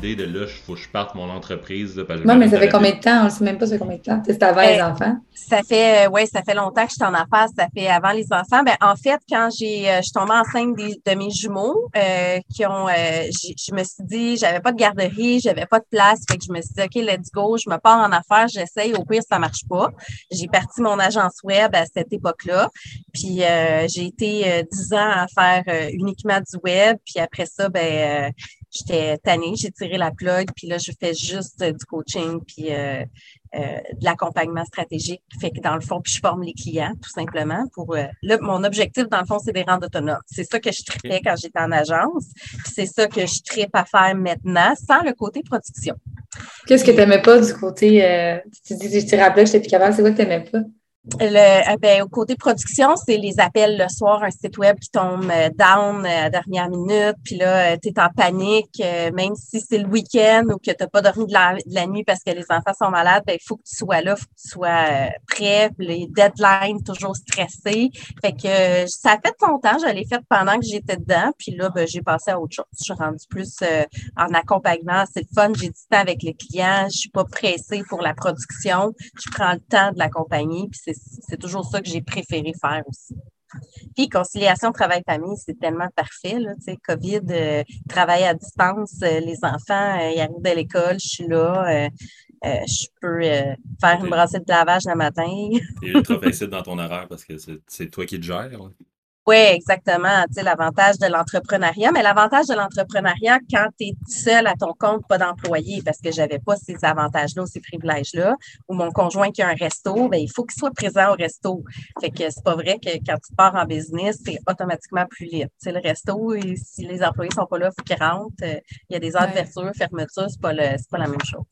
Idée de là, il faut que je parte mon entreprise. non, mais ça fait combien de temps? On ne sait même pas ça fait combien de temps. C'était avant les ben, enfants. Ça fait, euh, oui, ça fait longtemps que je suis en affaires. Ça fait avant les enfants. Ben, en fait, quand j'ai, euh, je suis tombée enceinte de mes jumeaux, euh, qui ont, je me suis dit, j'avais pas de garderie, j'avais pas de place. Fait que je me suis dit, OK, let's go, je me pars en affaires, j'essaye. Au pire, ça marche pas. J'ai parti mon agence web à cette époque-là. Puis, j'ai été dix ans à faire uniquement du web. Puis après ça, ben, j'étais tannée, j'ai tiré la plug, puis là, je fais juste du coaching, puis euh, euh, de l'accompagnement stratégique. Fait que dans le fond, puis je forme les clients, tout simplement. Pour euh, mon objectif, dans le fond, c'est des rendre autonomes. C'est ça que je tripais quand j'étais en agence, puis c'est ça que je tripe à faire maintenant, sans le côté production. Qu'est-ce que tu n'aimais pas du côté, tu dis, je tire la plug, j'étais plus capable, c'est quoi que tu n'aimais pas? Le, euh, ben, au côté production, c'est les appels le soir, un site web qui tombe euh, down euh, à dernière minute, puis là, tu es en panique, même si c'est le week-end ou que tu n'as pas dormi de la, nuit parce que les enfants sont malades, ben, il faut que tu sois là, faut que tu sois prêt, les deadlines toujours stressés. Fait que ça a fait longtemps, je l'ai fait pendant que j'étais dedans, puis là, ben, j'ai passé à autre chose. Je suis rendue plus en accompagnement, c'est le fun, j'ai du temps avec les clients, je suis pas pressée pour la production, je prends le temps de l'accompagner, c'est toujours ça que j'ai préféré faire aussi. Puis conciliation travail-famille, c'est tellement parfait. Là, tu sais, COVID, euh, travail à distance, euh, les enfants, euh, ils arrivent de l'école, je suis là, je peux faire une brassée de lavage le matin. C'est ultra facile dans ton horaire parce que c'est toi qui te gères. Oui, exactement. Tu sais, l'avantage de l'entrepreneuriat, mais l'avantage de l'entrepreneuriat quand tu es seul à ton compte, pas d'employé, parce que j'avais pas ces avantages-là, ces privilèges-là, ou mon conjoint qui a un resto, ben, il faut qu'il soit présent au resto. Fait que c'est pas vrai que quand tu pars en business, c'est automatiquement plus libre. Tu sais, le resto, si les employés sont pas là, il faut qu'ils rentrent. Il y a des heures d'ouverture, fermeture, c'est pas, pas la même chose.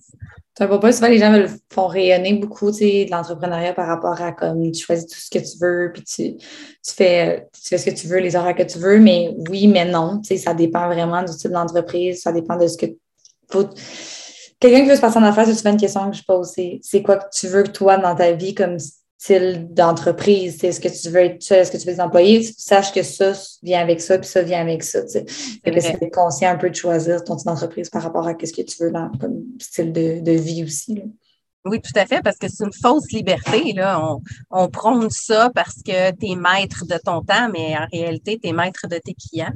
Tu pas souvent les gens me font rayonner beaucoup de l'entrepreneuriat par rapport à comme tu choisis tout ce que tu veux, puis tu, tu, fais, tu fais ce que tu veux, les horaires que tu veux, mais oui, mais non. Ça dépend vraiment du type d'entreprise, ça dépend de ce que faut. Quelqu'un qui veut se passer en affaires, c'est souvent une question que je pose. C'est quoi que tu veux toi dans ta vie comme style d'entreprise. Est-ce que tu veux être seul, est-ce que tu veux des employés? Sache que ça vient avec ça, puis ça vient avec ça. C'est d'être conscient un peu de choisir ton type d'entreprise par rapport à ce que tu veux dans comme style de, vie aussi. Oui, tout à fait, parce que c'est une fausse liberté. Là. On, on prône ça parce que tu es maître de ton temps, mais en réalité, tu es maître de tes clients.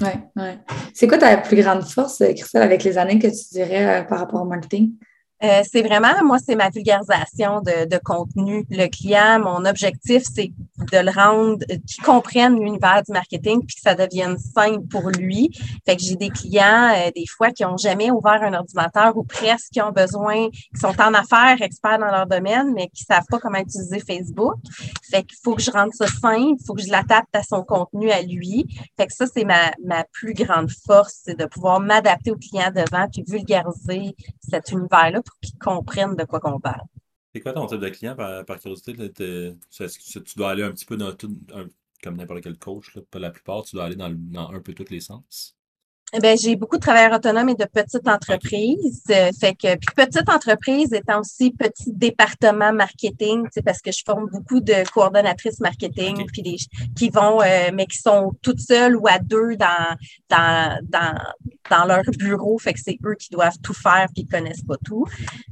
Oui, oui. C'est quoi ta plus grande force, Christelle, avec les années que tu dirais euh, par rapport au marketing? Euh, c'est vraiment, moi, c'est ma vulgarisation de, de, contenu. Le client, mon objectif, c'est de le rendre, qu'il comprenne l'univers du marketing puis que ça devienne simple pour lui. Fait que j'ai des clients, euh, des fois, qui ont jamais ouvert un ordinateur ou presque qui ont besoin, qui sont en affaires, experts dans leur domaine, mais qui savent pas comment utiliser Facebook. Fait qu'il faut que je rende ça simple, il faut que je l'adapte à son contenu à lui. Fait que ça, c'est ma, ma plus grande force, c'est de pouvoir m'adapter au client devant puis vulgariser cet univers-là qu'ils comprennent de quoi qu'on parle. C'est quoi ton type de client par, curiosité? Tu dois aller un petit peu dans tout, comme n'importe quel coach, pas la plupart, tu dois aller dans, dans un peu tous les sens? Ben, j'ai beaucoup de travailleurs autonomes et de petites entreprises. Euh, fait que, puis petite entreprise étant aussi petit département marketing, parce que je forme beaucoup de coordonnatrices marketing, puis des, qui vont, euh, mais qui sont toutes seules ou à deux dans, dans, dans, dans leur bureau. Fait que c'est eux qui doivent tout faire puis ils connaissent pas tout.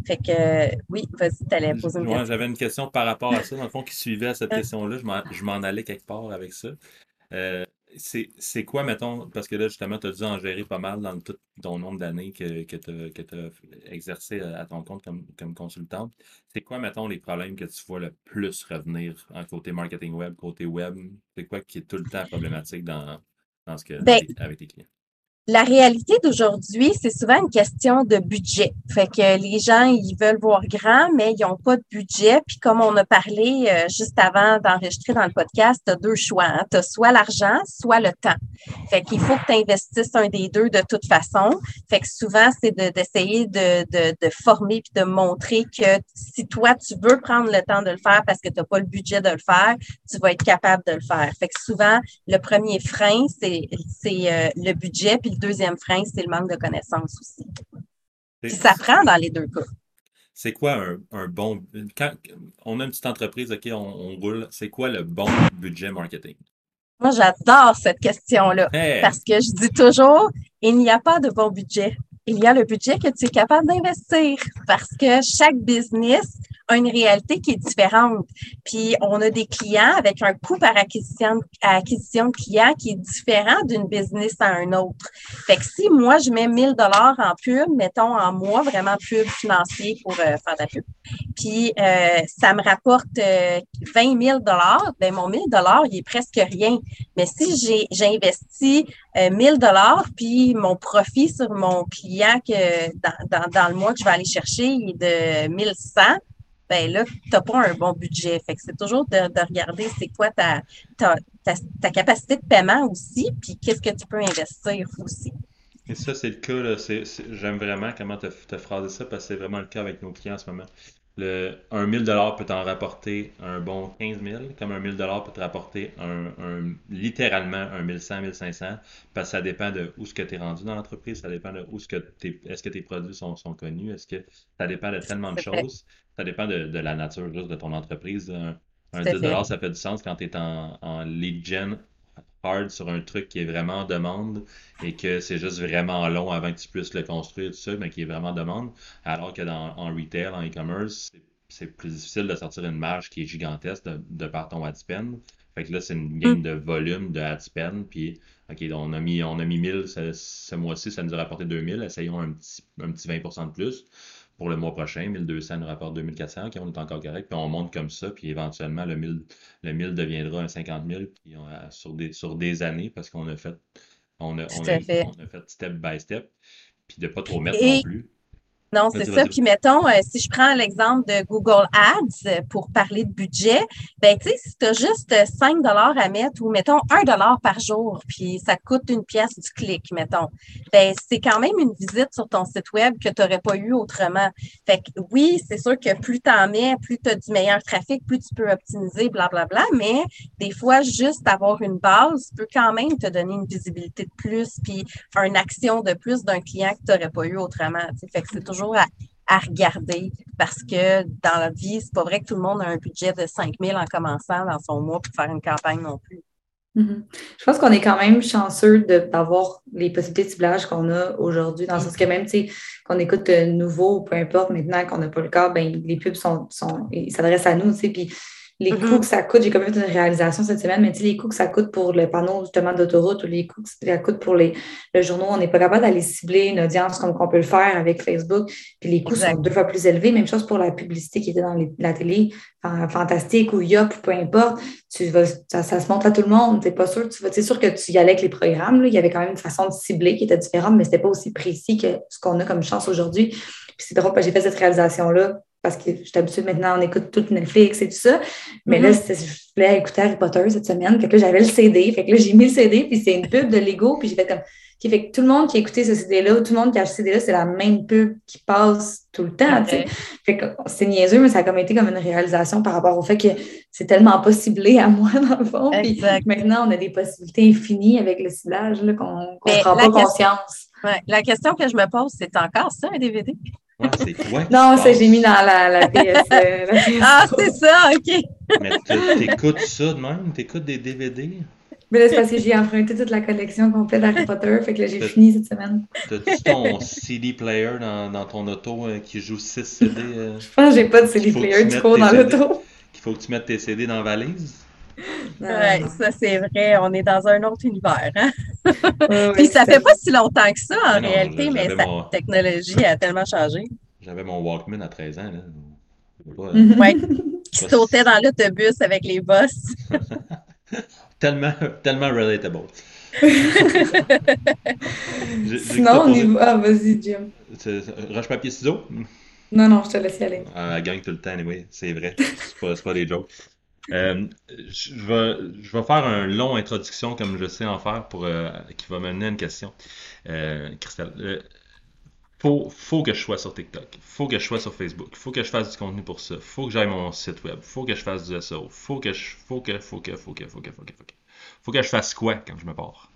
Fait que, oui, vas-y, tu allais poser une question. J'avais une question par rapport à ça, dans le fond, qui suivait à cette question-là. Je m'en allais quelque part avec ça. Euh, c'est quoi, mettons, parce que là, justement, tu as dû en gérer pas mal dans tout ton nombre d'années que, que tu as, exercé à ton compte comme, comme consultante. C'est quoi, mettons, les problèmes que tu vois le plus revenir en côté marketing web, côté web? C'est quoi qui est tout le temps problématique dans, dans ce que, ben, avec tes clients? La réalité d'aujourd'hui, c'est souvent une question de budget. Fait que les gens, ils veulent voir grand, mais ils n'ont pas de budget. Puis comme on a parlé euh, juste avant d'enregistrer dans le podcast, tu as deux choix. Hein. Tu as soit l'argent, soit le temps. Fait qu'il faut que tu investisses un des deux de toute façon. Fait que souvent, c'est d'essayer de, de, de, former puis de montrer que si toi, tu veux prendre le temps de le faire parce que tu n'as pas le budget de le faire, tu vas être capable de le faire. Fait que souvent, le premier frein, c'est euh, le budget. Puis deuxième frein, c'est le manque de connaissances aussi. Puis ça prend dans les deux cas. C'est quoi un, bon. Quand on a une petite entreprise, OK, on, roule, c'est quoi le bon budget marketing? Moi, j'adore cette question-là parce que je dis toujours, il n'y a pas de bon budget. Il y a le budget que tu es capable d'investir parce que chaque business une réalité qui est différente. Puis on a des clients avec un coût par acquisition, acquisition de clients qui est différent d'une business à un autre. Fait que si moi je mets 1000 dollars en pub, mettons en mois vraiment pub financier pour euh, faire de la pub, puis euh, ça me rapporte 20 euh, 000 dollars, ben mon 1000 dollars il est presque rien. Mais si j'ai j'investis 1000 dollars puis mon profit sur mon client que dans, dans, dans le mois que je vais aller chercher il est de 1100 ben là, tu n'as pas un bon budget. Fait que c'est toujours de, regarder c'est quoi ta, ta, ta, capacité de paiement aussi, puis qu'est-ce que tu peux investir aussi. Et ça, c'est le cas. J'aime vraiment comment tu as, phrasé ça parce que c'est vraiment le cas avec nos clients en ce moment. Le, un 1000 peut t'en rapporter un bon 15 000, comme un 1000 peut te rapporter un, littéralement un 1100, 1500, parce que ça dépend de où ce que tu es rendu dans l'entreprise, ça dépend de où ce que est-ce que tes produits sont, sont connus, est-ce que ça dépend de tellement de choses. Ça dépend de, la nature juste de ton entreprise. Un, 10 ça fait du sens quand tu es en, lead gen hard sur un truc qui est vraiment en demande et que c'est juste vraiment long avant que tu puisses le construire, tout ça, mais qui est vraiment en demande. Alors que dans en retail, en e-commerce, c'est plus difficile de sortir une marge qui est gigantesque de, par ton ad spend. Fait que là, c'est une game mm. de volume de ad spend. Puis, OK, on a mis, on a mis 1000 ce, mois-ci, ça nous a rapporté 2000. Essayons un petit, un petit 20% de plus pour le mois prochain. 1200 nous rapporte 2400, OK, on est encore correct. Puis on monte comme ça, puis éventuellement, le 1000, le 1000 deviendra un 50 000 puis sur, des, sur des années parce qu'on a fait on a, on, a, fait. step by step, puis de ne pas trop mettre non plus. Non, c'est ça. Puis mettons, euh, si je prends l'exemple de Google Ads euh, pour parler de budget, ben tu sais, si tu as juste 5 dollars à mettre ou mettons 1 dollar par jour, puis ça coûte une pièce du clic, mettons, ben c'est quand même une visite sur ton site web que tu n'aurais pas eu autrement. Fait que oui, c'est sûr que plus tu en mets, plus tu as du meilleur trafic, plus tu peux optimiser, blablabla, mais des fois, juste avoir une base peut quand même te donner une visibilité de plus, puis une action de plus d'un client que tu n'aurais pas eu autrement. Fait que c'est toujours à, regarder parce que dans la vie, c'est pas vrai que tout le monde a un budget de 5 000 en commençant dans son mois pour faire une campagne non plus. Mm-hmm. Je pense qu'on est quand même chanceux d'avoir les possibilités de ciblage qu'on a aujourd'hui, dans le sens que même qu'on écoute nouveau, peu importe, maintenant qu'on n'a pas le cas, ben, les pubs sont, sont s'adressent à nous, puis les mm-hmm. coûts que ça coûte, j'ai quand même fait une réalisation cette semaine, mais tu sais, les coûts que ça coûte pour le panneau justement d'autoroute ou les coûts que ça coûte pour les, le journaux, on n'est pas capable d'aller cibler une audience comme on peut le faire avec Facebook. Puis les coûts sont deux fois plus élevés. Même chose pour la publicité qui était dans la télé, fantastique ou Yop, peu importe. Tu vas, ça, se montre à tout le monde. Tu pas sûr. Tu c'est sûr que tu y allais avec les programmes. Là. Il y avait quand même une façon de cibler qui était différente, mais ce n'était pas aussi précis que ce qu'on a comme chance aujourd'hui. Puis c'est drôle, j'ai fait cette réalisation-là parce que je suis habituée maintenant, on écoute tout Netflix et tout ça. Mais là, mm-hmm. je voulais écouter Harry Potter cette semaine. Fait que là, j'avais le CD. Fait que là, j'ai mis le CD, puis c'est une pub de Lego. Puis j'ai fait comme. Qui fait que tout le monde qui a écouté ce CD-là, tout le monde qui a acheté ce CD-là, c'est la même pub qui passe tout le temps. Fait que c'est niaiseux, mais ça a comme été comme une réalisation par rapport au fait que c'est tellement pas ciblé à moi, dans le fond. Puis maintenant, on a des possibilités infinies avec le ciblage qu'on ne prend pas conscience. Ouais. La question que je me pose, c'est encore ça, un DVD? C'est quoi? non, ça, j'ai mis dans la, la, PS, Ah, c'est ça, OK. Mais t'écoutes ça de même? T'écoutes des DVD? Mais là, c'est parce que j'ai emprunté toute la collection complète d'Harry Potter, fait que là, j'ai fini cette semaine. T'as-tu ton CD player dans, dans ton auto euh, qui joue 6 CD? Euh? Je pense que j'ai pas de CD player du coup dans l'auto. Il faut que tu mettes tes CD dans la valise? Oui, ça c'est vrai, on est dans un autre univers. Hein? Puis ça fait pas si longtemps que ça en réalité, mais la technologie a tellement changé. J'avais mon Walkman à 13 ans. Là. Oui, qui sautait dans l'autobus avec les boss. tellement, tellement relatable. Sinon, on y va. Ah, vas-y, Jim. Roche-papier ciseaux? Non, non, je te laisse y aller. Ah, elle gagne tout le temps, oui, c'est vrai. C'est pas, pas des jokes. Euh, je, vais, faire un long introduction comme je sais en faire pour euh, qui va mener à une question. Euh, Christelle, euh, faut, faut que je sois sur TikTok, faut que je sois sur Facebook, faut que je fasse du contenu pour ça, faut que j'aille mon site web, faut que je fasse du SEO, faut que je, faut que, faut que, faut que, faut que, faut que, faut que, faut que je fasse quoi quand je me pars?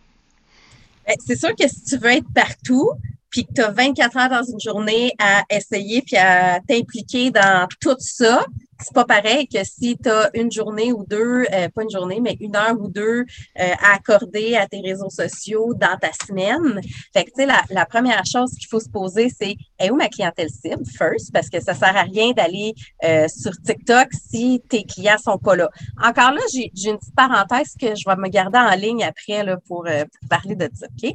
Ben, c'est sûr que si tu veux être partout, puis que tu as 24 heures dans une journée à essayer puis à t'impliquer dans tout ça, c'est pas pareil que si tu as une journée ou deux, euh, pas une journée, mais une heure ou deux euh, à accorder à tes réseaux sociaux dans ta semaine. Fait que, tu sais, la, première chose qu'il faut se poser, c'est est où ma clientèle cible, first, parce que ça sert à rien d'aller euh, sur TikTok si tes clients sont pas là. Encore là, j'ai une petite parenthèse que je vais me garder en ligne après là, pour, pour parler de ça, OK?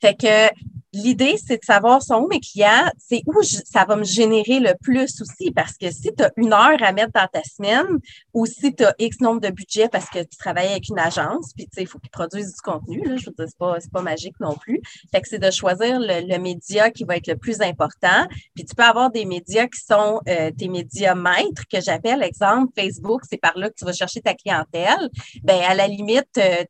Fait que L'idée, c'est de savoir sont où mes clients, c'est où ça va me générer le plus aussi, parce que si tu as une heure à mettre dans ta semaine ou si tu as X nombre de budget parce que tu travailles avec une agence, puis il faut qu'ils produisent du contenu, là, je veux dire, c'est pas, pas magique non plus. Fait que c'est de choisir le, média qui va être le plus important. Puis tu peux avoir des médias qui sont euh, tes médias maîtres, que j'appelle, exemple, Facebook, c'est par là que tu vas chercher ta clientèle. Ben à la limite, euh,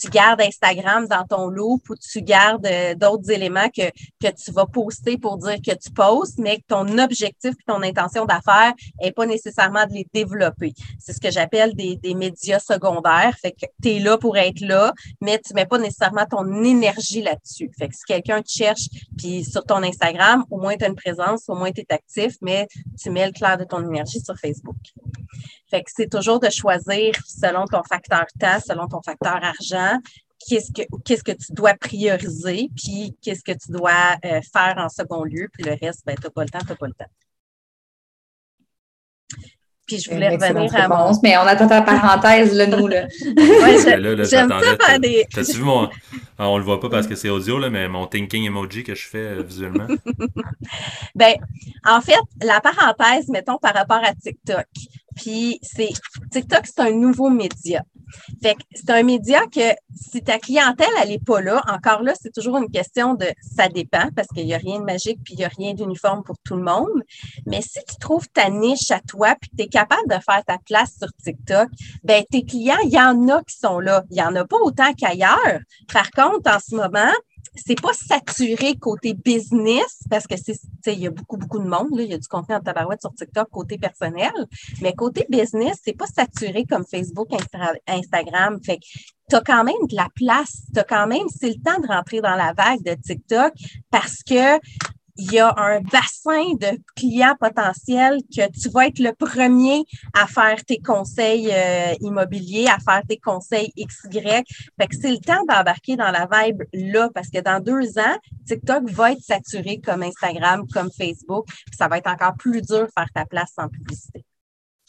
tu gardes Instagram dans ton loop ou tu gardes euh, d'autres éléments que, que tu vas poster pour dire que tu postes, mais que ton objectif et ton intention d'affaires n'est pas nécessairement de les développer. C'est ce que j'appelle des, médias secondaires. Fait que tu es là pour être là, mais tu mets pas nécessairement ton énergie là-dessus. Fait que si quelqu'un te cherche, puis sur ton Instagram, au moins tu as une présence, au moins tu es actif, mais tu mets le clair de ton énergie sur Facebook. Fait que c'est toujours de choisir selon ton facteur temps, selon ton facteur argent, qu'est-ce que, qu'est-ce que tu dois prioriser, puis qu'est-ce que tu dois euh, faire en second lieu, puis le reste, ben, tu n'as pas le temps, tu n'as pas le temps. Puis je voulais revenir à mon... Mais on attend ta parenthèse, là, nous, là. ouais, j'aime ça faire des... T'as-tu vu mon... Ah, on le voit pas parce que c'est audio, là, mais mon thinking emoji que je fais euh, visuellement? ben, en fait, la parenthèse, mettons, par rapport à TikTok. Puis c'est TikTok, c'est un nouveau média. Fait que c'est un média que si ta clientèle, elle n'est pas là, encore là, c'est toujours une question de ça dépend parce qu'il n'y a rien de magique puis il n'y a rien d'uniforme pour tout le monde. Mais si tu trouves ta niche à toi puis tu es capable de faire ta place sur TikTok, ben tes clients, il y en a qui sont là. Il n'y en a pas autant qu'ailleurs. Par contre, en ce moment, c'est pas saturé côté business parce que c'est il y a beaucoup beaucoup de monde là, il y a du contenu en tabarouette sur TikTok côté personnel, mais côté business, c'est pas saturé comme Facebook, Instagram, fait tu as quand même de la place, tu as quand même c'est le temps de rentrer dans la vague de TikTok parce que il y a un bassin de clients potentiels que tu vas être le premier à faire tes conseils euh, immobiliers, à faire tes conseils XY. Fait que c'est le temps d'embarquer dans la vibe là parce que dans deux ans, TikTok va être saturé comme Instagram, comme Facebook. ça va être encore plus dur de faire ta place sans publicité.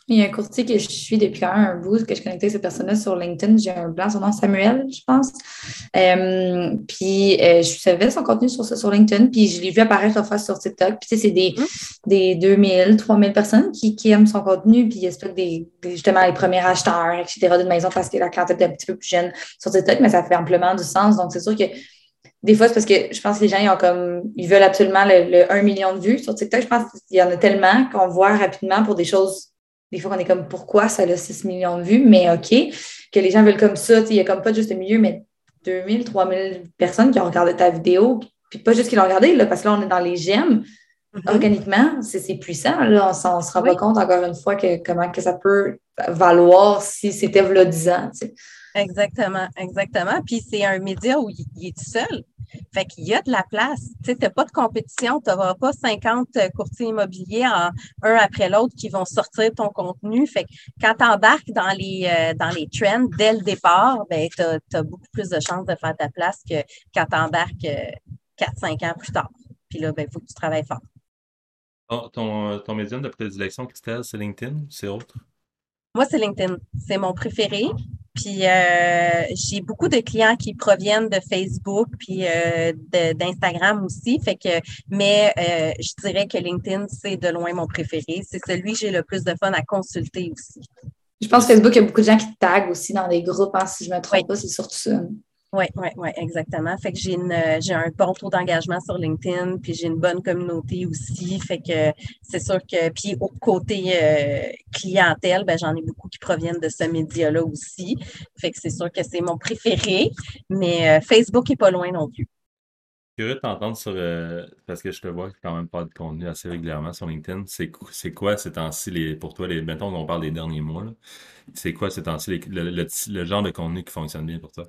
Il y a un courtier que je suis depuis quand même un bout, que je connectais cette personne-là sur LinkedIn. J'ai un blanc, son nom Samuel, je pense. Euh, puis euh, je savais son contenu sur, sur LinkedIn, puis je l'ai vu apparaître fois sur TikTok. Puis tu sais, c'est des, mmh. des 2000, 3000 personnes qui, qui aiment son contenu, puis il y a des, justement les premiers acheteurs, etc., d'une maison parce que la clientèle est un petit peu plus jeune sur TikTok, mais ça fait amplement du sens. Donc c'est sûr que des fois, c'est parce que je pense que les gens, ils ont comme, ils veulent absolument le, le 1 million de vues sur TikTok. Je pense qu'il y en a tellement qu'on voit rapidement pour des choses des fois, on est comme pourquoi ça a 6 millions de vues, mais OK, que les gens veulent comme ça. Il n'y a comme pas juste le milieu, mais 2000, 3000 personnes qui ont regardé ta vidéo, puis pas juste qui l'ont regardé, là, parce que là, on est dans les gemmes. Mm-hmm. Organiquement, c'est puissant. Là. On, ne se rend pas compte encore une fois que comment que ça peut valoir si c'était v'là 10 ans. Exactement, exactement. Puis c'est un média où il est seul. Fait qu'il y a de la place. Tu n'as pas de compétition, tu n'auras pas 50 courtiers immobiliers en un après l'autre qui vont sortir ton contenu. Fait que quand tu embarques dans les, euh, dans les trends dès le départ, ben, tu as, beaucoup plus de chances de faire ta place que quand tu embarques 4-5 ans plus tard. Puis là, il ben, faut que tu travailles fort. ton, ton médium de prédilection, Christelle, c'est LinkedIn ou c'est autre? Moi, c'est LinkedIn. C'est mon préféré. Puis euh, j'ai beaucoup de clients qui proviennent de Facebook puis euh, d'Instagram aussi. Fait que, mais euh, je dirais que LinkedIn, c'est de loin mon préféré. C'est celui que j'ai le plus de fun à consulter aussi. Je pense que Facebook, il y a beaucoup de gens qui taguent aussi dans des groupes, hein, si je ne me trompe pas, c'est surtout ça. Oui, oui, oui, exactement. Fait que j'ai une euh, j'ai un bon taux d'engagement sur LinkedIn, puis j'ai une bonne communauté aussi. Fait que c'est sûr que puis au côté euh, clientèle, ben j'en ai beaucoup qui proviennent de ce média-là aussi. Fait que c'est sûr que c'est mon préféré, mais euh, Facebook est pas loin non plus. Curieux de t'entendre sur parce que je te vois quand même pas de contenu assez régulièrement sur LinkedIn. C'est c'est quoi ces temps-ci les pour toi les mettons qu'on parle des derniers mois C'est quoi ces temps-ci le genre de contenu qui fonctionne bien pour toi?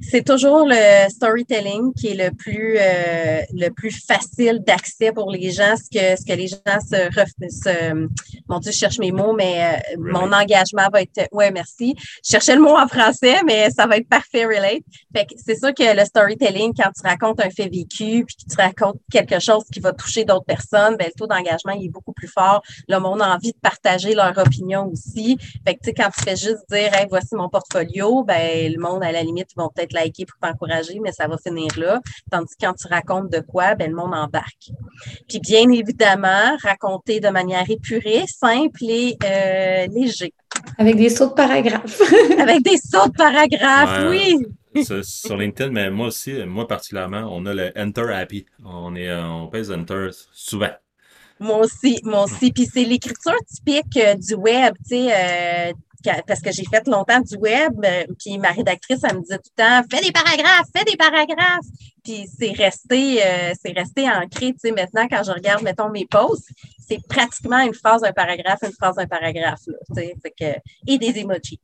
C'est toujours le storytelling qui est le plus euh, le plus facile d'accès pour les gens, ce que ce que les gens se, se mon Dieu, je cherche mes mots, mais euh, mon engagement va être ouais, merci. Je cherchais le mot en français, mais ça va être parfait relate. Fait que c'est sûr que le storytelling, quand tu racontes un fait vécu, puis que tu racontes quelque chose qui va toucher d'autres personnes, ben le taux d'engagement il est beaucoup plus fort. Le monde a envie de partager leur opinion aussi. Fait que tu sais, quand tu fais juste dire hey, voici mon portfolio, ben le monde à la limite va peut-être liker pour t'encourager, mais ça va finir là. Tandis que quand tu racontes de quoi, ben, le monde embarque. Puis bien évidemment, raconter de manière épurée, simple et euh, léger. Avec des sauts de paragraphes. Avec des sauts de paragraphes, oui. Sur, LinkedIn, mais moi aussi, moi particulièrement, on a le Enter Happy. On, est, euh, on pèse Enter souvent. Moi aussi, moi aussi. Puis c'est l'écriture typique euh, du web, tu sais, parce que j'ai fait longtemps du web, euh, puis ma rédactrice, elle me disait tout le temps, fais des paragraphes, fais des paragraphes. Puis c'est resté, euh, c'est resté ancré. Tu sais, maintenant, quand je regarde, mettons, mes posts, c'est pratiquement une phrase d'un paragraphe, une phrase d'un paragraphe. Là, tu sais, fait que, et des emojis.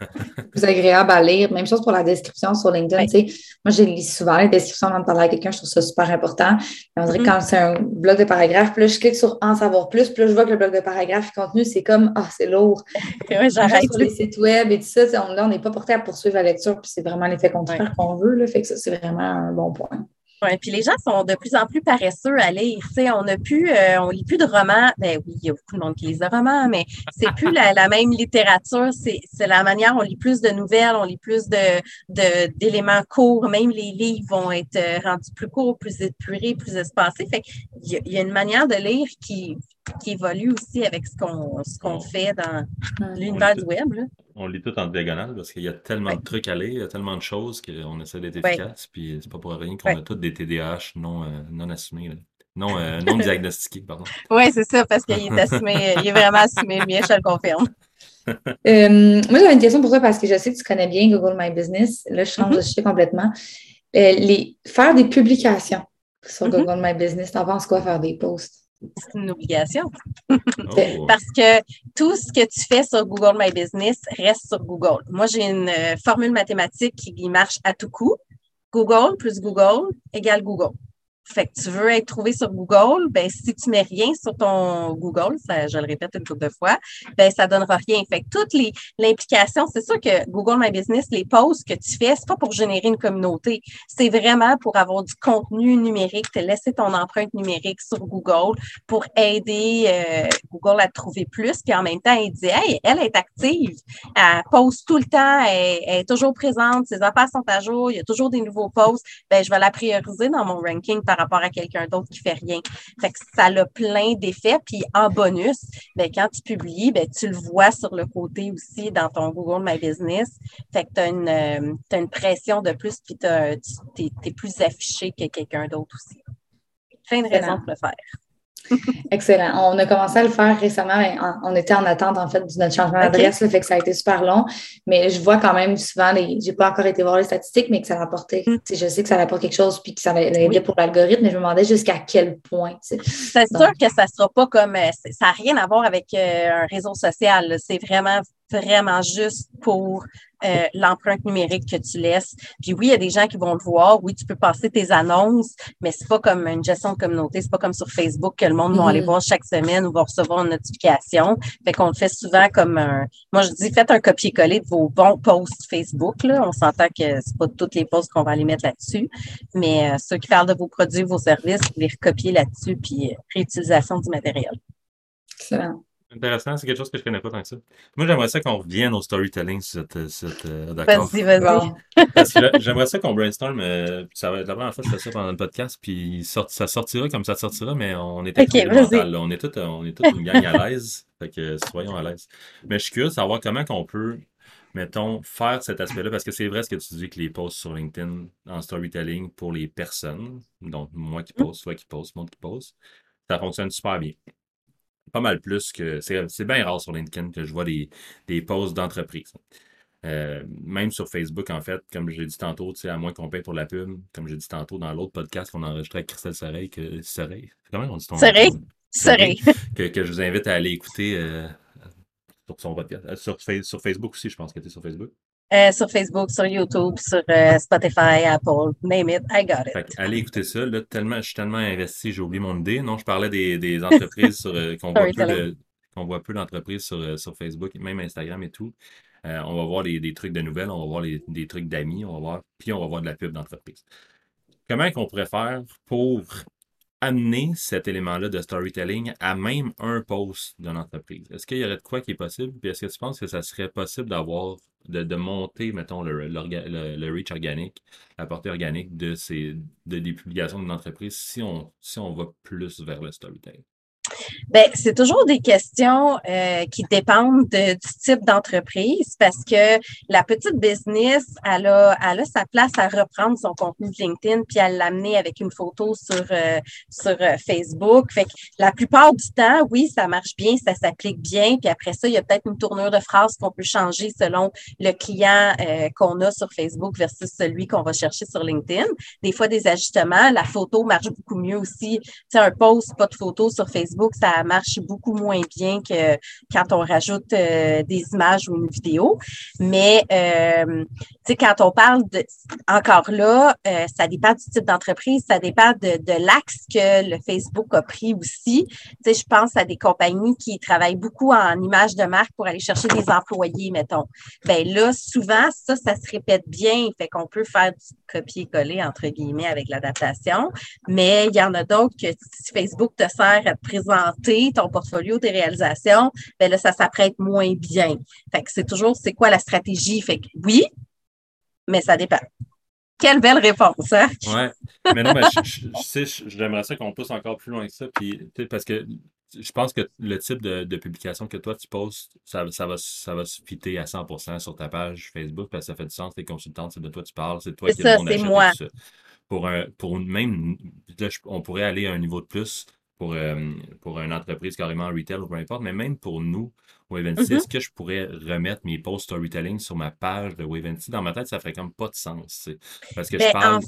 Plus agréable à lire. Même chose pour la description sur LinkedIn. Tu sais, moi, je lis souvent les descriptions avant de parler à quelqu'un. Je trouve ça super important. on dirait que mm-hmm. quand c'est un blog de paragraphe, là, je clique sur En savoir plus. Là, je vois que le blog de paragraphe contenu, c'est comme Ah, c'est lourd. oui, Sur les sites web et tout ça, là, on n'est pas porté à poursuivre la lecture. Puis c'est vraiment l'effet contraire qu'on veut. Là, fait que ça, c'est vraiment un bon point. Oui, puis les gens sont de plus en plus paresseux à lire. on n'a plus, euh, on lit plus de romans. Ben oui, il y a beaucoup de monde qui lit des romans, mais c'est plus la, même littérature. C'est, la manière, on lit plus de nouvelles, on lit plus de, d'éléments courts. Même les livres vont être euh, rendus plus courts, plus épurés, plus espacés. Fait qu'il y, a une manière de lire qui, qui évolue aussi avec ce qu'on, ce qu'on fait dans l'univers du web. Là on lit tout en diagonale parce qu'il y a tellement de trucs à lire, il y a tellement de choses qu'on essaie d'être efficace. Puis c'est pas pour rien qu'on a tous des TDAH non, euh, non assumés. Non, euh, non diagnostiqués, pardon. Oui, c'est ça, parce qu'il est assumé, il est vraiment assumé, le mien, je le confirme. Euh, moi, j'avais une question pour toi parce que je sais que tu connais bien Google My Business. Là, je change de mm-hmm. sujet complètement. les, faire des publications sur mm-hmm. Google My Business, t'en penses quoi faire des posts? C'est une obligation. Oh. Parce que tout ce que tu fais sur Google My Business reste sur Google. Moi, j'ai une euh, formule mathématique qui marche à tout coup. Google plus Google égale Google. Fait que tu veux être trouvé sur Google, ben si tu mets rien sur ton Google, ça, je le répète une couple de fois, ben ça donnera rien. Fait que toutes les l'implication, c'est sûr que Google My Business, les posts que tu fais, c'est pas pour générer une communauté, c'est vraiment pour avoir du contenu numérique, te laisser ton empreinte numérique sur Google pour aider euh, Google à trouver plus, puis en même temps, il dit hey, elle est active, elle poste tout le temps, elle, est toujours présente, ses affaires sont à jour, il y a toujours des nouveaux posts, ben je vais la prioriser dans mon ranking rapport à quelqu'un d'autre qui fait rien. Fait que ça a plein d'effets. Puis en bonus, ben, quand tu publies, ben, tu le vois sur le côté aussi dans ton Google My Business. Fait que tu as, euh, une pression de plus, puis tu es, plus affiché que quelqu'un d'autre aussi. Plein de raisons de le faire. Excellent. On a commencé à le faire récemment. On était en attente, en fait, de notre changement d'adresse. fait que ça a été super long. Mais je vois quand même souvent, les... j'ai pas encore été voir les statistiques, mais que ça rapportait. Mm. Je sais que ça rapporte quelque chose puis que ça va aider pour l'algorithme, mais je me demandais jusqu'à quel point. C'est sûr que ça sera pas comme. Euh, ça n'a rien à voir avec euh, un réseau social. C'est vraiment vraiment juste pour euh, l'empreinte numérique que tu laisses. Puis oui, il y a des gens qui vont le voir. Oui, tu peux passer tes annonces, mais c'est pas comme une gestion de communauté. C'est pas comme sur Facebook que le monde va aller mm-hmm. voir chaque semaine ou va recevoir une notification. Fait qu'on le fait souvent comme un. Moi, je dis faites un copier-coller de vos bons posts Facebook. Là. On s'entend que c'est pas toutes les posts qu'on va aller mettre là-dessus, mais euh, ceux qui parlent de vos produits, vos services, les recopier là-dessus, puis euh, réutilisation du matériel. Excellent. Intéressant, c'est quelque chose que je connais pas tant que ça. Moi, j'aimerais ça qu'on revienne au storytelling sur cette, cette euh, Vas-y, vas-y. Parce que j'aimerais ça qu'on brainstorm. Euh, ça va être la première fois que je fais ça pendant le podcast, puis ça sortira comme ça sortira, mais on est okay, mental, On est tous on est une gang à l'aise. Fait que soyons à l'aise. Mais je suis curieux de savoir comment qu'on peut mettons, faire cet aspect-là, parce que c'est vrai ce que tu dis que les posts sur LinkedIn en storytelling pour les personnes, donc moi qui poste, toi qui poste, moi qui poste, ça fonctionne super bien. Pas mal plus que. C'est bien rare sur LinkedIn que je vois des, des posts d'entreprise. Euh, même sur Facebook, en fait, comme j'ai dit tantôt, à moins qu'on paye pour la pub, comme j'ai dit tantôt dans l'autre podcast qu'on a enregistré avec Christelle Soreille, que Soreille, comment on dit ton Soreille. Soreille. Que, que, je vous invite à aller écouter euh, sur son podcast. Euh, sur, sur, Facebook aussi, je pense que tu es sur Facebook. Euh, sur Facebook, sur YouTube, sur euh, Spotify, Apple, name it, I got it. allez écouter ça. Là, tellement, je suis tellement investi, j'ai oublié mon idée. Non, je parlais des, des entreprises sur, qu'on voit, voit peu d'entreprises sur, sur Facebook, même Instagram et tout. on va voir des, des, trucs de nouvelles, on va voir les, des trucs d'amis, on va voir, puis on va voir de la pub d'entreprise. Comment qu'on pourrait faire pour amener cet élément-là de storytelling à même un post d'une entreprise? Est-ce qu'il y aurait de quoi qui est possible? Puis est-ce que tu penses que ça serait possible d'avoir, de, monter, mettons, le, le, reach organique, la portée organique de ces de des publications d'une entreprise si on, si on va plus vers le storytelling? Ben, c'est toujours des questions euh, qui dépendent du type d'entreprise parce que la petite business, elle a, elle a sa place à reprendre son contenu de LinkedIn puis à l'amener avec une photo sur, euh, sur euh, Facebook. Fait que la plupart du temps, oui, ça marche bien, ça s'applique bien. Puis après ça, il y a peut-être une tournure de phrase qu'on peut changer selon le client qu'on a sur Facebook versus celui qu'on va chercher sur LinkedIn. Des fois, des ajustements. La photo marche beaucoup mieux aussi. Tu un post, pas de photo sur Facebook ça marche beaucoup moins bien que quand on rajoute euh, des images ou une vidéo. Mais euh, quand on parle de encore là, euh, ça dépend du type d'entreprise, ça dépend de, de l'axe que le Facebook a pris aussi. Je pense à des compagnies qui travaillent beaucoup en images de marque pour aller chercher des employés, mettons. Ben là, souvent, ça, ça se répète bien, fait qu'on peut faire du copier-coller entre guillemets avec l'adaptation. Mais il y en a d'autres que si Facebook te sert à te présenter ton portfolio, tes réalisations, ben là, ça s'apprête moins bien. Fait que c'est toujours c'est quoi la stratégie? Fait que oui, mais ça dépend. Quelle belle réponse, hein? Ouais. Mais non, mais je, sais, j'aimerais ça qu'on pousse encore plus loin que ça. Puis, parce que je pense que le type de, publication que toi tu postes, ça, ça, va, ça va se fitter à 100% sur ta page Facebook parce que ça fait du sens. Tes consultantes, c'est de toi tu parles, c'est toi qui ça, c'est moi. Pour, un, pour même, on pourrait aller à un niveau de plus pour, euh, pour une entreprise carrément retail ou peu importe, mais même pour nous, Wave mm-hmm. est-ce que je pourrais remettre mes posts storytelling sur ma page de Wave Dans ma tête, ça ferait comme pas de sens. Parce que je ben, parle.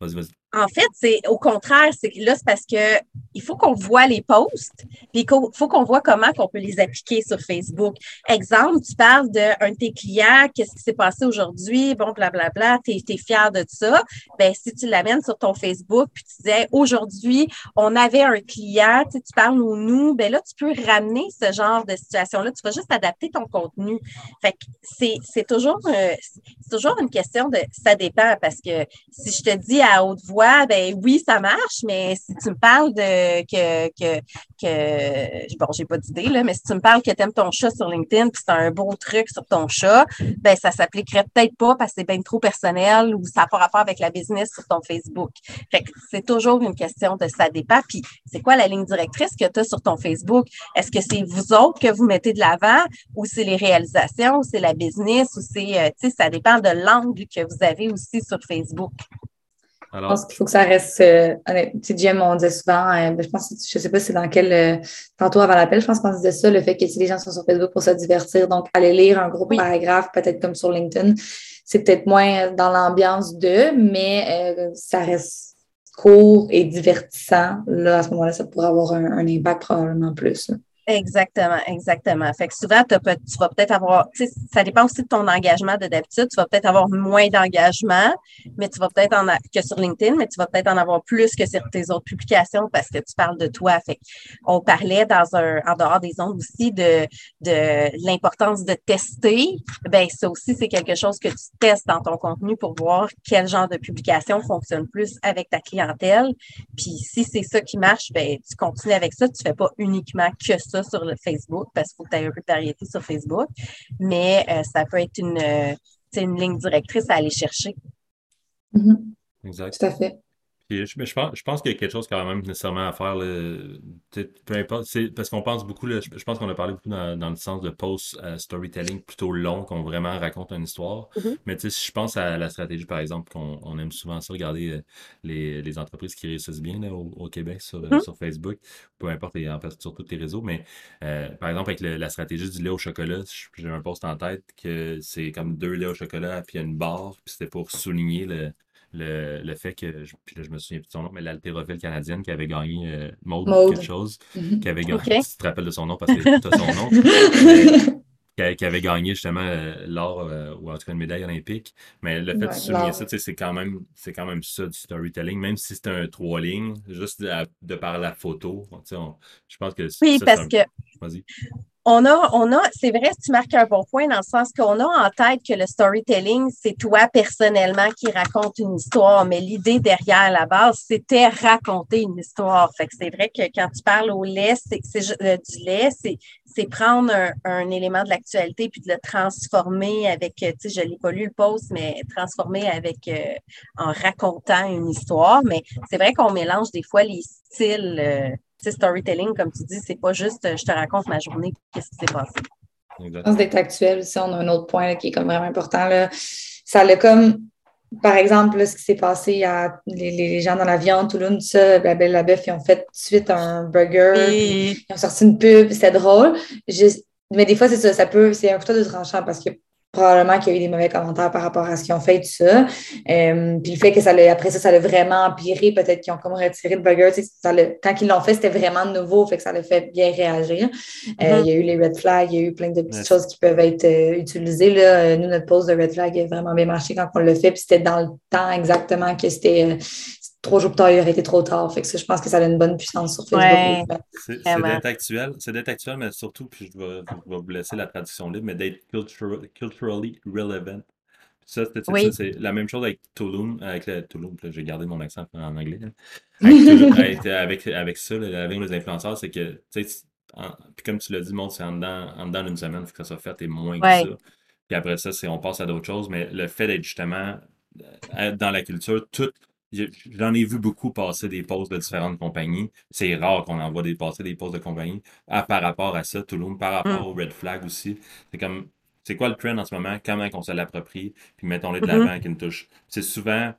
Vas-y, vas-y. En fait, c'est au contraire, c'est là, c'est parce que il faut qu'on voit les posts, il faut qu'on voit comment qu'on peut les appliquer sur Facebook. Exemple, tu parles d'un de tes clients, qu'est-ce qui s'est passé aujourd'hui, bon, blablabla, tu es, fier de ça. Ben, si tu l'amènes sur ton Facebook, puis tu disais aujourd'hui, on avait un client, tu, parles au nous, ben là, tu peux ramener ce genre de situation-là. Tu vas juste adapter ton contenu. Fait que c'est toujours, euh, c'est toujours une question de ça dépend parce que si je te dis à haute voix, ben oui, ça marche, mais si tu me parles de que, que, que bon, j'ai pas d'idée, là, mais si tu me parles que tu aimes ton chat sur LinkedIn puis c'est un beau truc sur ton chat, ben ça s'appliquerait peut-être pas parce que c'est bien trop personnel ou ça n'a pas rapport avec la business sur ton Facebook. Fait que c'est toujours une question de ça dépend. Puis c'est quoi la ligne directrice que tu as sur ton Facebook? Est-ce que c'est vous autres que vous mettez de l'avant ou c'est les réalisations ou c'est la business ou c'est, euh, tu sais, ça dépend de l'angle que vous avez aussi sur Facebook? Je pense qu'il faut que ça reste. Euh, tu sais, on disait souvent, euh, ben, je pense, je sais pas c'est dans quel. Euh, tantôt avant l'appel, je pense qu'on disait ça, le fait que si les gens sont sur Facebook pour se divertir, donc aller lire un gros paragraphe, peut-être comme sur LinkedIn, c'est peut-être moins dans l'ambiance de, mais ça reste court et divertissant. Là, à ce moment-là, ça pourrait avoir un, un impact probablement plus. Exactement, exactement. Fait que souvent, tu vas peut-être avoir, ça dépend aussi de ton engagement de d'habitude. Tu vas peut-être avoir moins d'engagement, mais tu vas peut-être en que sur LinkedIn, mais tu vas peut-être en avoir plus que sur tes autres publications parce que tu parles de toi. Fait on parlait dans un, en dehors des ondes aussi de, de l'importance de tester. Ben, ça aussi, c'est quelque chose que tu testes dans ton contenu pour voir quel genre de publication fonctionne plus avec ta clientèle. Puis si c'est ça qui marche, ben, tu continues avec ça. Tu fais pas uniquement que ça sur le Facebook parce qu'il faut que tu aies un peu de variété sur Facebook. Mais euh, ça peut être une, euh, une ligne directrice à aller chercher. Mm-hmm. Exact. Tout à fait. Je, mais je pense, je pense qu'il y a quelque chose quand même nécessairement à faire. peu importe. Parce qu'on pense beaucoup, je, pense qu'on a parlé beaucoup dans, le sens de post-storytelling plutôt long, qu'on vraiment raconte une histoire. Mm-hmm. Mais si je pense à la stratégie, par exemple, qu'on on aime souvent ça, regarder euh, les, les, entreprises qui réussissent bien au, Québec sur, mm-hmm. sur, Facebook, peu importe, et en fait, sur tous les réseaux. Mais euh, par exemple, avec la stratégie du lait au chocolat, j'ai un post en tête que c'est comme deux laits au chocolat, puis il y a une barre, puis c'était pour souligner le le, le fait que, je, puis là, je me souviens plus de son nom, mais l'haltérophile canadienne qui avait gagné euh, Maud, quelque chose, mhm. qui avait gagné, tu te rappelles de son nom parce que tu son nom, qui, avait gagné justement euh, l'or euh, ou en tout cas une médaille olympique. Mais le fait de souligner ça, c'est quand même c'est quand même ça du storytelling, même si c'est un trois lignes, juste de, par la photo. je pense que Oui, parce que on a, on a, c'est vrai, tu marques un bon point dans le sens qu'on a en tête que le storytelling, c'est toi personnellement qui raconte une histoire, mais l'idée derrière la base, c'était raconter une histoire. Fait que c'est vrai que quand tu parles au lait, c'est, euh, du lait, c'est, prendre un, élément de l'actualité puis de le transformer avec, tu sais, je l'ai pas lu le post, mais transformer avec, euh, en racontant une histoire. Mais c'est vrai qu'on mélange des fois les styles. Euh, storytelling, comme tu dis, c'est pas juste euh, je te raconte ma journée, qu'est-ce qui s'est passé. Je pense d'être actuel aussi, on a un autre point qui est comme vraiment important. Là. Ça l'a comme, par exemple, ce qui s'est passé, il y a les, gens dans l'avion, Toulouse, tout ça, la Belle la Bœuf, ils ont fait tout de suite un burger, ils ont sorti une pub, c'était drôle. mais des fois, c'est ça, ça peut, c'est un couteau de tranchant parce que probablement qu'il y a eu des mauvais commentaires par rapport à ce qu'ils ont fait, tout ça. Euh, puis le fait que ça après ça, ça l'a vraiment empiré. Peut-être qu'ils ont comme retiré le burger. Ça quand ils l'ont fait, c'était vraiment nouveau, fait que ça l'a fait bien réagir. Euh, mm-hmm. Il y a eu les red flags, il y a eu plein de petites choses qui peuvent être euh, utilisées. Là. Nous, notre pose de red flag a vraiment bien marché quand on l'a fait. Puis c'était dans le temps exactement que c'était trois jours plus tard, il aurait été trop tard. Fait que ça, je pense que ça a une bonne puissance sur Facebook. C'est d'être actuel, c'est d'être actuel, mais surtout, puis je vais, vous laisser la traduction libre, mais d'être culturally relevant. Ça, c'est la même chose avec Tulum, avec le, Tulum, j'ai gardé mon accent en anglais. Avec, avec, avec, ça, avec les influenceurs, c'est que, tu sais, puis comme tu l'as dit, c'est en dedans, en dedans d'une semaine, que ça soit fait et moins que ça. Puis après ça, c'est on passe à d'autres choses, mais le fait d'être justement euh, dans la culture, tout J'en ai vu beaucoup passer des postes de différentes compagnies. C'est rare qu'on envoie des passer des postes de compagnie. Ah, par rapport à ça, Toulouse, par rapport mm. au Red Flag aussi. C'est comme c'est quoi le trend en ce moment, comment on se l'approprie, puis mettons-les de l'avant mm-hmm. avec une touche. C'est souvent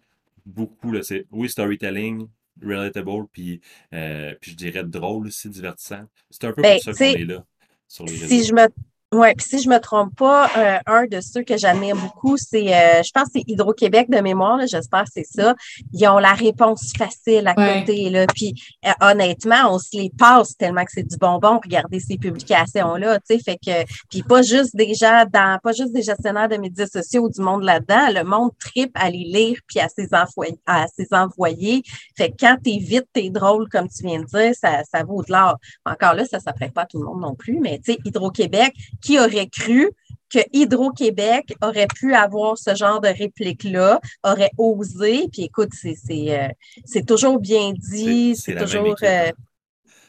beaucoup, là, c'est oui, storytelling, relatable, puis, euh, puis je dirais drôle aussi, divertissant. C'est un peu ben, pour ça qu'on est là. Sur les si je me oui, puis si je me trompe pas, euh, un de ceux que j'admire beaucoup, c'est, euh, je pense, c'est Hydro-Québec de mémoire, j'espère que c'est ça. Ils ont la réponse facile à côté, là. Puis euh, honnêtement, on se les passe tellement que c'est du bonbon, regarder ces publications-là, tu sais. Fait que, puis pas juste des gens dans, pas juste des gestionnaires de médias sociaux ou du monde là-dedans, le monde tripe à les lire puis à ses envoyer. À ses envoyés. Fait que quand t'es vite, t'es drôle, comme tu viens de dire, ça, ça vaut de l'or. Encore là, ça s'apprête pas à tout le monde non plus, mais tu sais, Hydro-Québec, qui aurait cru que Hydro-Québec aurait pu avoir ce genre de réplique-là, aurait osé. Puis écoute, c'est euh, toujours bien dit, c'est toujours. Euh,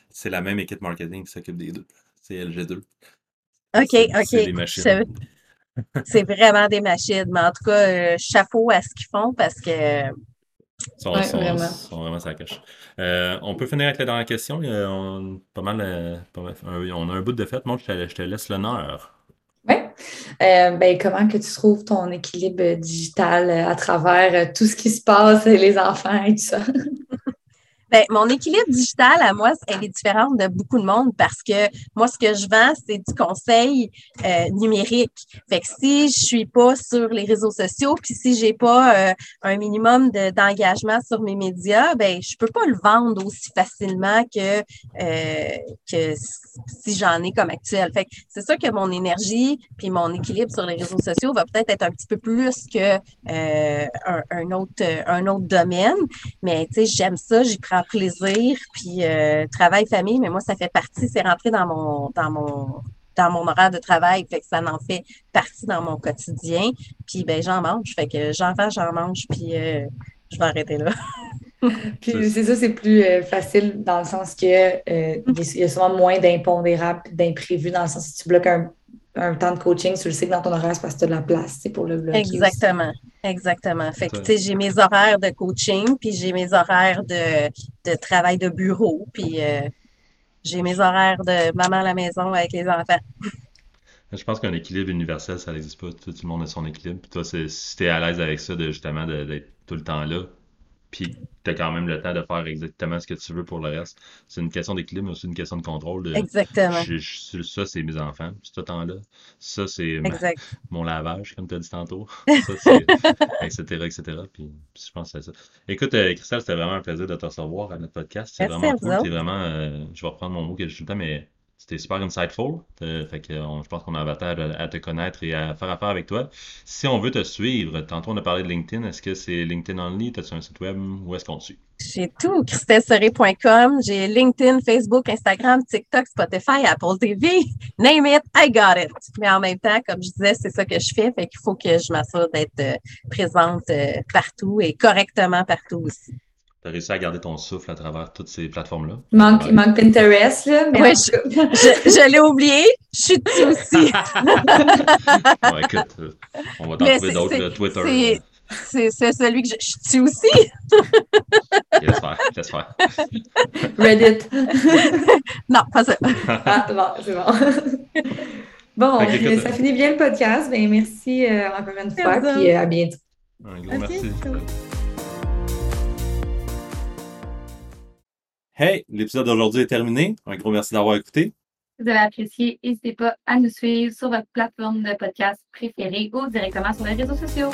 c'est la même équipe marketing qui s'occupe des deux. C'est LG2. OK, OK. C'est vraiment des machines. Mais en tout cas, euh, chapeau à ce qu'ils font parce que. Sont, vraiment. sont vraiment ça cache. on peut finir avec la dernière question. On, pas mal, on a un bout de fête. Moi, je te laisse l'honneur. Euh, ben, comment que tu trouves ton équilibre digital euh, à travers euh, tout ce qui se passe, les enfants et tout ça? Ben, mon équilibre digital à moi, elle est différente de beaucoup de monde parce que moi, ce que je vends, c'est du conseil euh, numérique. Fait que si je suis pas sur les réseaux sociaux, puis si j'ai pas euh, un minimum d'engagement sur mes médias, ben je peux pas le vendre aussi facilement que euh, que si j'en ai comme actuel. Fait que c'est sûr que mon énergie puis mon équilibre sur les réseaux sociaux va peut-être être un petit peu plus que un, un, autre un autre domaine, mais tu sais j'aime ça, plaisir, puis euh, travail, famille, mais moi, ça fait partie, c'est rentré dans mon, dans mon, dans mon horaire de travail, fait que ça en fait partie dans mon quotidien. Puis ben j'en mange, fait que j'en fais, j'en mange, puis euh, je vais arrêter là. puis c'est ça, c'est plus euh, facile dans le sens que il y a souvent moins d'impondérables, d'imprévus, dans le sens que tu bloques un, un temps de coaching, tu le sais que dans ton horaire, c'est parce que tu as de la place pour le bloquer. Exactement. Exactement. Fait que, tu sais, j'ai mes horaires de coaching, puis j'ai mes horaires de, de travail de bureau, puis euh, j'ai mes horaires de maman à la maison avec les enfants. Je pense qu'un équilibre universel, ça n'existe pas. Tout, le monde a son équilibre. Puis toi, si tu es à l'aise avec ça, de justement d'être tout le temps là, puis tu as quand même le temps de faire exactement ce que tu veux pour le reste. C'est une question d'équilibre, mais aussi une question de contrôle. exactement. ça, c'est mes enfants, ce temps-là. Ça, c'est mon lavage, comme tu as dit tantôt. etc., etc. Puis, je pense que c'est ça. Écoute, euh, Christelle, c'était vraiment un plaisir de te recevoir à notre podcast. C'est vraiment cool. C'est vraiment, euh, je vais reprendre mon mot que je tout le temps, mais c'était super insightful. Fait que je pense qu'on a avatar à, te connaître et à faire affaire avec toi. Si on veut te suivre, tantôt on a parlé de LinkedIn. Est-ce que c'est LinkedIn Only? As-tu un site web? Où est-ce qu'on suit? J'ai tout. christelseré.com. J'ai LinkedIn, Facebook, Instagram, TikTok, Spotify, Apple TV. Name it, I got it. Mais en même temps, comme je disais, c'est ça que je fais. Fait qu'il faut que je m'assure d'être euh, présente euh, partout et correctement partout aussi tu as réussi à garder ton souffle à travers toutes ces plateformes-là? Il manque, manque Pinterest, là. Mais je, l'ai oublié. Je suis dessus aussi. bon, écoute, euh, on va t'en trouver d'autres, Twitter. C'est celui que je, je suis aussi. laisse faire, laisse faire. Reddit. non, pas ça. ah, bon, c'est bon. Bon, ça finit bien le podcast. Ben, merci euh, encore une fois, puis euh, à bientôt. Un gros merci. Hey, l'épisode d'aujourd'hui est terminé. Un gros merci d'avoir écouté. Si vous avez apprécié, n'hésitez pas à nous suivre sur votre plateforme de podcast préférée ou directement sur les réseaux sociaux.